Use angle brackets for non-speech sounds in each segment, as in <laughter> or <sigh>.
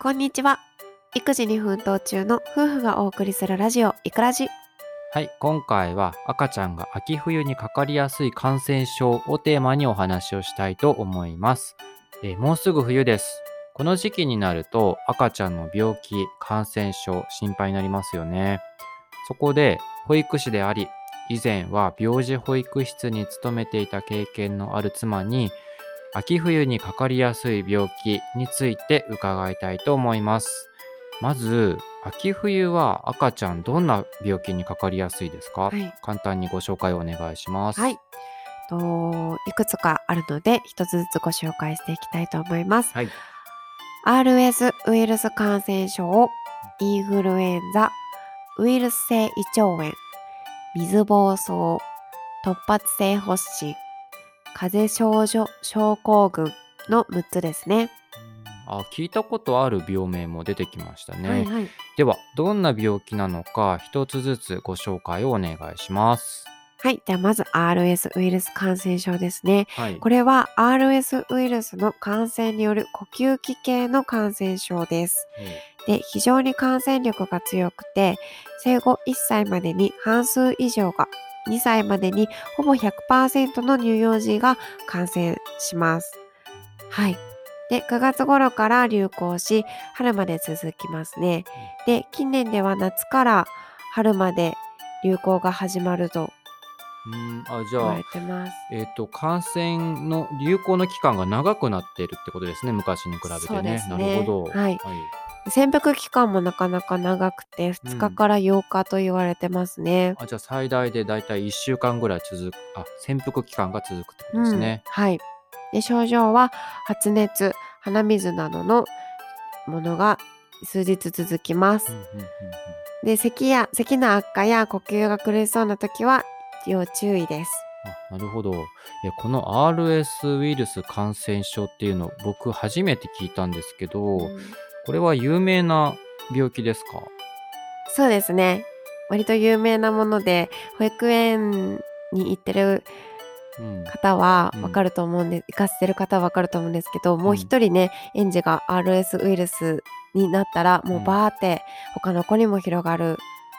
こんにちは。育児に奮闘中の夫婦がお送りするラジオ、いくらじ。はい、今回は赤ちゃんが秋冬にかかりやすい感染症をテーマにお話をしたいと思います。えーもうすぐ冬です。この時期になると赤ちゃんの病気、感染症心配になりますよね。そこで保育士であり、以前は病児保育室に勤めていた経験のある妻に、秋冬にかかりやすい病気について伺いたいと思います。まず、秋冬は赤ちゃんどんな病気にかかりやすいですか、はい簡単にご紹介をお願いします。はい。といくつかあるので、一つずつご紹介していきたいと思います。はい。RS ウイルス感染症、インフルエンザ、ウイルス性胃腸炎、水疱瘡、突発性発疹、風邪症状症候群の6つですね。あ、聞いたことある病名も出てきましたね。はいはい。では、どんな病気なのか一つずつご紹介をお願いします。はい。ではまず RS ウイルス感染症ですね。はい。これは RS ウイルスの感染による呼吸器系の感染症です。えで、非常に感染力が強くて、生後1歳までに半数以上が、2歳までにほぼ100%の乳幼児が感染します。はい。で、9月頃から流行し、春まで続きますね。で、近年では夏から春まで流行が始まるとうん、あ、じゃあ。えっ、と、感染の流行の期間が長くなっているってことですね、昔に比べてそうでね。すねなるほど。はい潜伏期間もなかなか長くて2日から8日と言われてますね。あじゃあ最大でだいたい1週間ぐらい続くあ潜伏期間が続くってことですね。うんはい。で症状は発熱、鼻水などのものが数日続きます。うんうんうんうんで咳や咳の悪化や呼吸が苦しそうな時は要注意です。あなるほどえこの RS ウイルス感染症っていうの僕初めて聞いたんですけど、うんこれは有名な病気ですか？そうですね。割と有名なもので保育園に行ってるうん。方はうん。わかると思うんで、行かせてる方はわかると思うんですけど、もう一人ね、園児が RS ウイルスになったら、もうバーって他の子にも広がるっ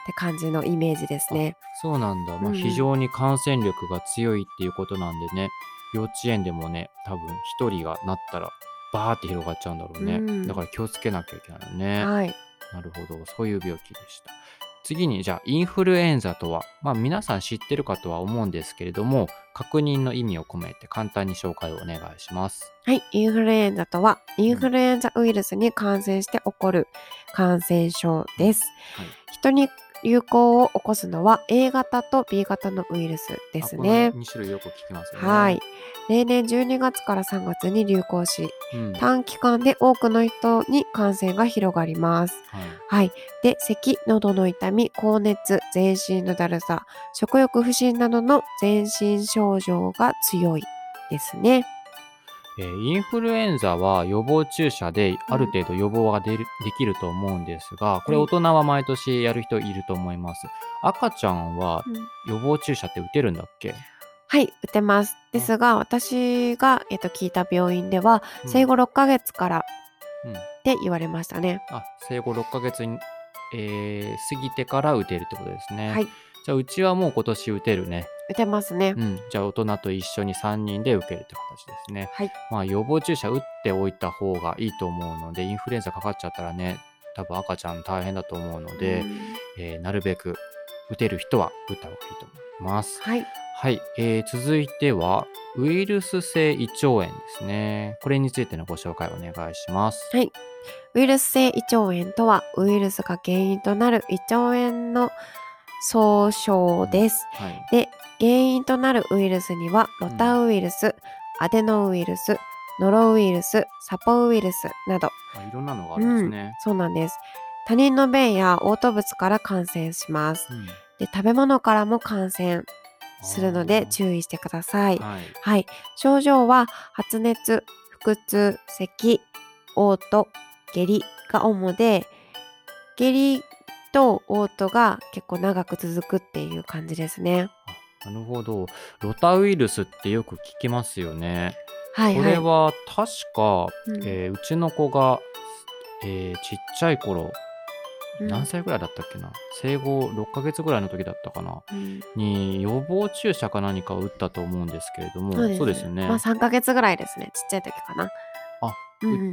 て感じのイメージですね。そうなんだ、まあ、うんうん。非常に感染力が強いっていうことなんでね幼稚園でもね多分一人がなったらバーって広がっちゃうんだろうね、うんだから気をつけなきゃいけないよね。はい。なるほど、そういう病気でした。次に、じゃあ、インフルエンザとは、まあ、皆さん知ってるかとは思うんですけれども、確認の意味を込めて簡単に紹介をお願いします。はい。インフルエンザとは、インフルエンザウイルスに感染して起こる感染症です。はい。人に流行を起こすのは A 型と B 型のウイルスですねあこ。の2種類よく聞きますよね。はい。。例年12月から3月に流行し、うん。はい。短期間で多くの人に感染が広がります。はい。で、咳、喉の痛み、高熱、全身のだるさ、食欲不振などの全身症状が強いですね。えーインフルエンザは予防注射である程度予防がでるできると思うんですが、これうん大人は毎年やる人いると思います。赤ちゃんは予防注射って打てるんだっけ、はい、打てます。ですが、私が、えっと、聞いた病院では、うん生後6ヶ月からうんって言われましたね。あ生後6ヶ月に、えー過ぎてから打てるってことですね。はい、じゃあうちはもう今年打てるね。打てますね。うん。じゃあ大人と一緒に3人で受けるって形ですね。はい。まあ予防注射打っておいた方がいいと思うので、インフルエンザかかっちゃったらね、多分赤ちゃん大変だと思うので、うんえーなるべく打てる人は打った方がいいと思います。はい、はい。えー続いては、ウイルス性胃腸炎ですね。これについてのご紹介お願いします。はい。ウイルス性胃腸炎とは、ウイルスが原因となる胃腸炎の総称です。はい。で、原因となるウイルスには、ロタウイルス、アデノウイルス、ノロウイルス、サポウイルスなど、あいろんなのがあるんですね。そうなんです。他人の便や嘔吐物から感染します。うんで、食べ物からも感染するので注意してください。はい。はい。症状は発熱、腹痛、咳、嘔吐、下痢が主で、下痢と嘔吐が結構長く続くっていう感じですね。なるほど。ロタウイルスってよく聞きますよね。はいはい。これは確か、うんえーうちの子がえーちっちゃい頃、うん何歳ぐらいだったっけな？生後6ヶ月ぐらいの時だったかな？うんに予防注射か何かを打ったと思うんですけれどもそうですよね、まあ3ヶ月ぐらいですね。ちっちゃい時かな。あうん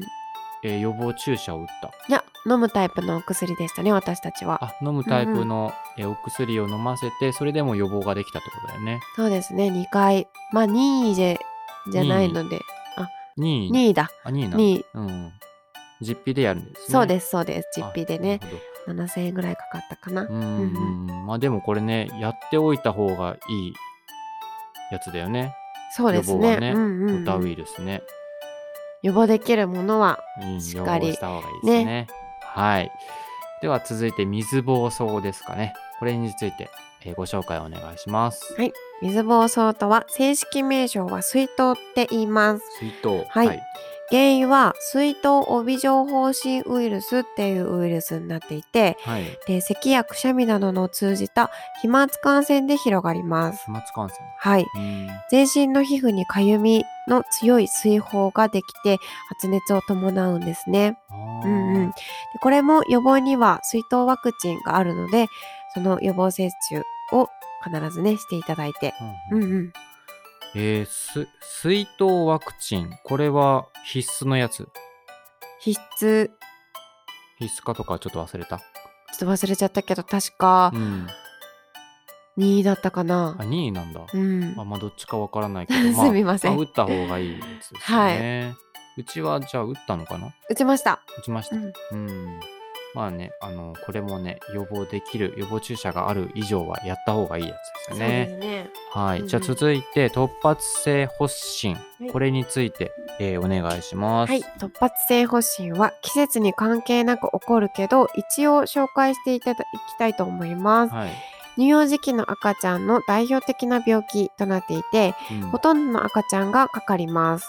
えー予防注射を打った。や、飲むタイプのお薬でしたね、私たちは。あ飲むタイプの、えーお薬を飲ませてそれでも予防ができたってことだよね。そうですね、2回。まあ任意でじゃないので、2位。任意だ。あ2位な任意。うん。実費でやるんですね。そうです、そうです。実費でね。あ、なる7000円ぐらいかかったかな。うんうんうん。まあでもこれねやっておいた方がいいやつだよね。そうですね。ね。うんうんうん。ロタウイルスね、予防できるものは、しっかり。防した方がいいですね。はい。では続いて水疱瘡ですかね。これについて、えーご紹介お願いします。はい。水疱瘡とは正式名称は水痘って言います。水筒。はい原因は水痘帯状疱疹ウイルスっていうウイルスになっていて、はいで咳やくしゃみなどの通じた飛沫感染で広がります。飛沫感染はい。うん全身の皮膚にかゆみの強い水疱ができて発熱を伴うんですね。うんうん、でこれも予防には水痘ワクチンがあるのでその予防接種を必ずねしていただいて。うんうんうんうん、えーす水筒ワクチン。これは必須のやつ？必須。必須かとかちょっと忘れた？ちょっと忘れちゃったけど確かうん。2位だったかあな。2位なんだ。うん。まあ、まあどっちかわからないけど、<laughs> まあ、すみません。あ打った方がいいやつですよね。うちはじゃあ打ったのかな？打ちました。打ちました。うん。うん。まあね、あの、これもね、予防できる、予防注射がある以上はやった方がいいやつですよね。すね。はい。うんうんじゃあ続いて、突発性発疹。はいこれについて、えーお願いします。はい、突発性発疹は季節に関係なく起こるけど一応紹介していただきたいと思います。はい。乳幼児期の赤ちゃんの代表的な病気となっていてうんほとんどの赤ちゃんがかかります。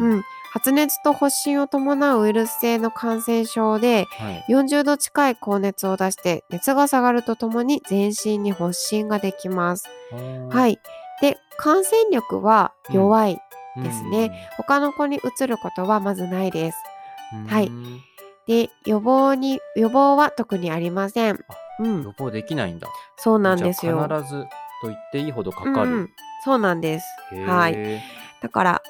うんうんうん、発熱と発疹を伴うウイルス性の感染症ではい。40度近い高熱を出して熱が下がるとともに全身に発疹ができます。はいい。で感染力は弱い、ですね他の子にうつることはまずないです。うん。はいうんで予防に予防は特にありません。うん、予防できないんだ。そうなんですよ。必ずと言っていいほどかかる。うんうんそうなんです。はい。だから、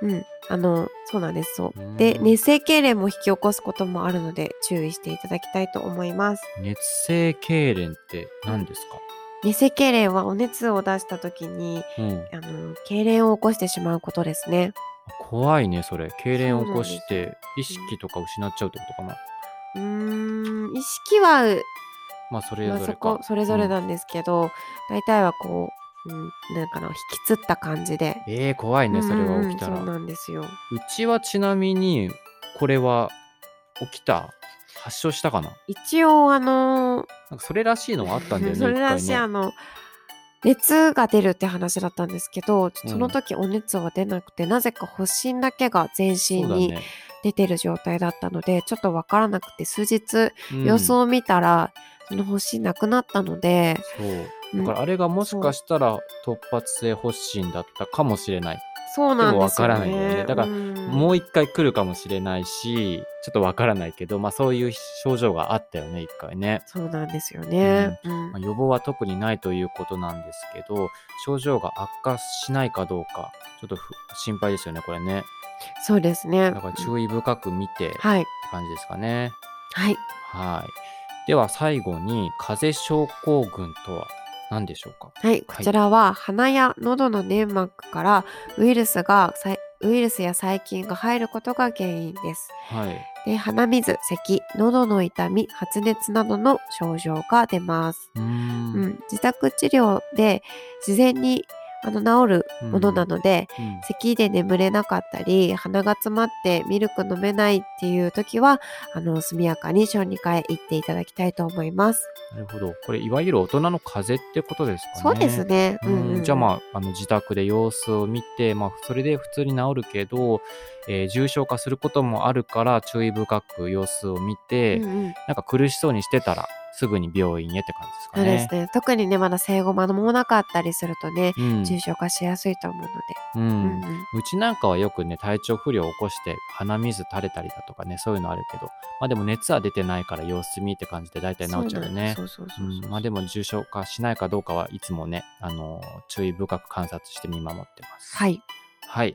うん、あの、そうなんです。そう。う。ん。で、熱性痙攣も引き起こすこともあるので、注意していただきたいと思います。熱性痙攣って何ですか、熱性痙攣はお熱を出した時に、うん、あの、痙攣を起こしてしまうことですね。怖いねそれ。痙攣を起こして意識とか失っちゃうってことかな。うーん、意識は、まあそれまあ、ぞれか、そこ、それぞれうんなんですけど、大体はこう、うん、なんかの、引きつった感じで。えー、怖いねそれは起きたら、うんうんそうなんですよ。うちはちなみにこれは起きた発症したかな？一応、あのなんかそれらしいのはあったんだよね <laughs> それらしい、ね。あの熱が出るって話だったんですけど、うん。その時お熱は出なくてなぜか発疹だけが全身に出てる状態だったので、ちょっとわからなくて数日うん。様子を見たら、その発疹なくなったので、そう。うんだからあれがもしかしたら突発性発疹だったかもしれない、そうなんですよね。でもわからないよね。だからうん。もう一回来るかもしれないしちょっとわからないけどまあそういう症状があったよね一回ね。そうなんですよね。うん。まあ予防は特にないということなんですけど症状が悪化しないかどうかちょっとふ心配ですよねこれね。そうですね。だから注意深く見てってはい。感じですかね。はい。はい。では最後に風邪症候群とは？何でしょうか？はい。こちらは鼻や喉の粘膜からウイルスがウイルスや細菌が入ることが原因です。はいで鼻水、咳、喉の痛み、発熱などの症状が出ます。うーんうん、自宅治療で自然にあの治るものなので、うん。咳で眠れなかったり鼻が詰まってミルク飲めないっていう時はあの速やかに小児科へ行っていただきたいと思います。なるほど。これいわゆる大人の風邪ってことですかね。そうですね。うんじゃああまああの自宅で様子を見て、まあ、それで普通に治るけど、えー重症化することもあるから注意深く様子を見て、うんうん。なんか苦しそうにしてたらすぐに病院へって感じですかそうね。ですね。特にね、まだ生後間もなかったりするとね、うん重症化しやすいと思うので。うんうんうんうちなんかはよくね体調不良を起こして鼻水垂れたりだとかねそういうのあるけどまあでも熱は出てないから様子見って感じで大体治っちゃうよね。そうそうそうそう。うん、まあでも重症化しないかどうかはいつもね、あの注意深く観察して見守ってます。はい。はい。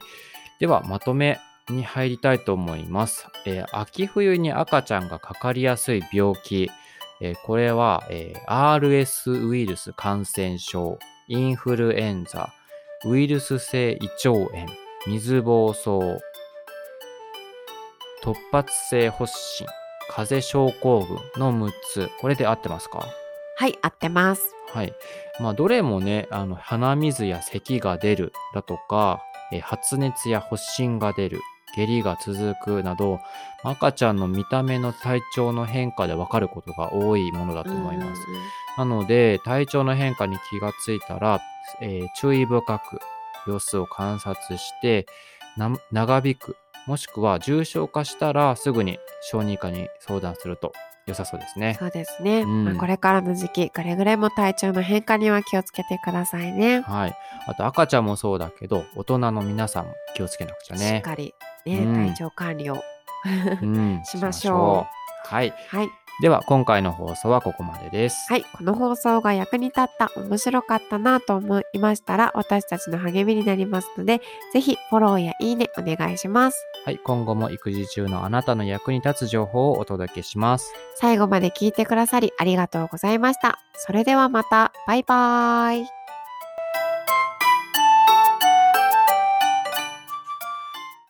ではまとめに入りたいと思います。えー秋冬に赤ちゃんがかかりやすい病気、えーこれは、えー RS ウイルス感染症、インフルエンザ、ウイルス性胃腸炎、水疱瘡、突発性発疹、風邪症候群の6つ。これで合ってますか？はい、合ってます。はい。まあ、どれもね、あの、鼻水や咳が出るだとか、えー発熱や発疹が出る、下痢が続くなど、赤ちゃんの見た目の体調の変化でわかることが多いものだと思います。なので、体調の変化に気がついたら、えー注意深く様子を観察して、な長引く、もしくは重症化したらすぐに小児科に相談すると良さそうですね。そうですね、うんまあこれからの時期、くれぐれも体調の変化には気をつけてくださいね。はい。あと赤ちゃんもそうだけど、大人の皆さんも気をつけなくちゃしっね。かり、ねうん体調管理を。うん <laughs> しましょう。はい。はい。では、今回の放送はここまでです。はい。この放送が役に立った、面白かったなと思いましたら、私たちの励みになりますので、ぜひフォローやいいねお願いします。はい。今後も育児中のあなたの役に立つ情報をお届けします。最後まで聞いてくださりありがとうございました。それではまた、バイバーイ。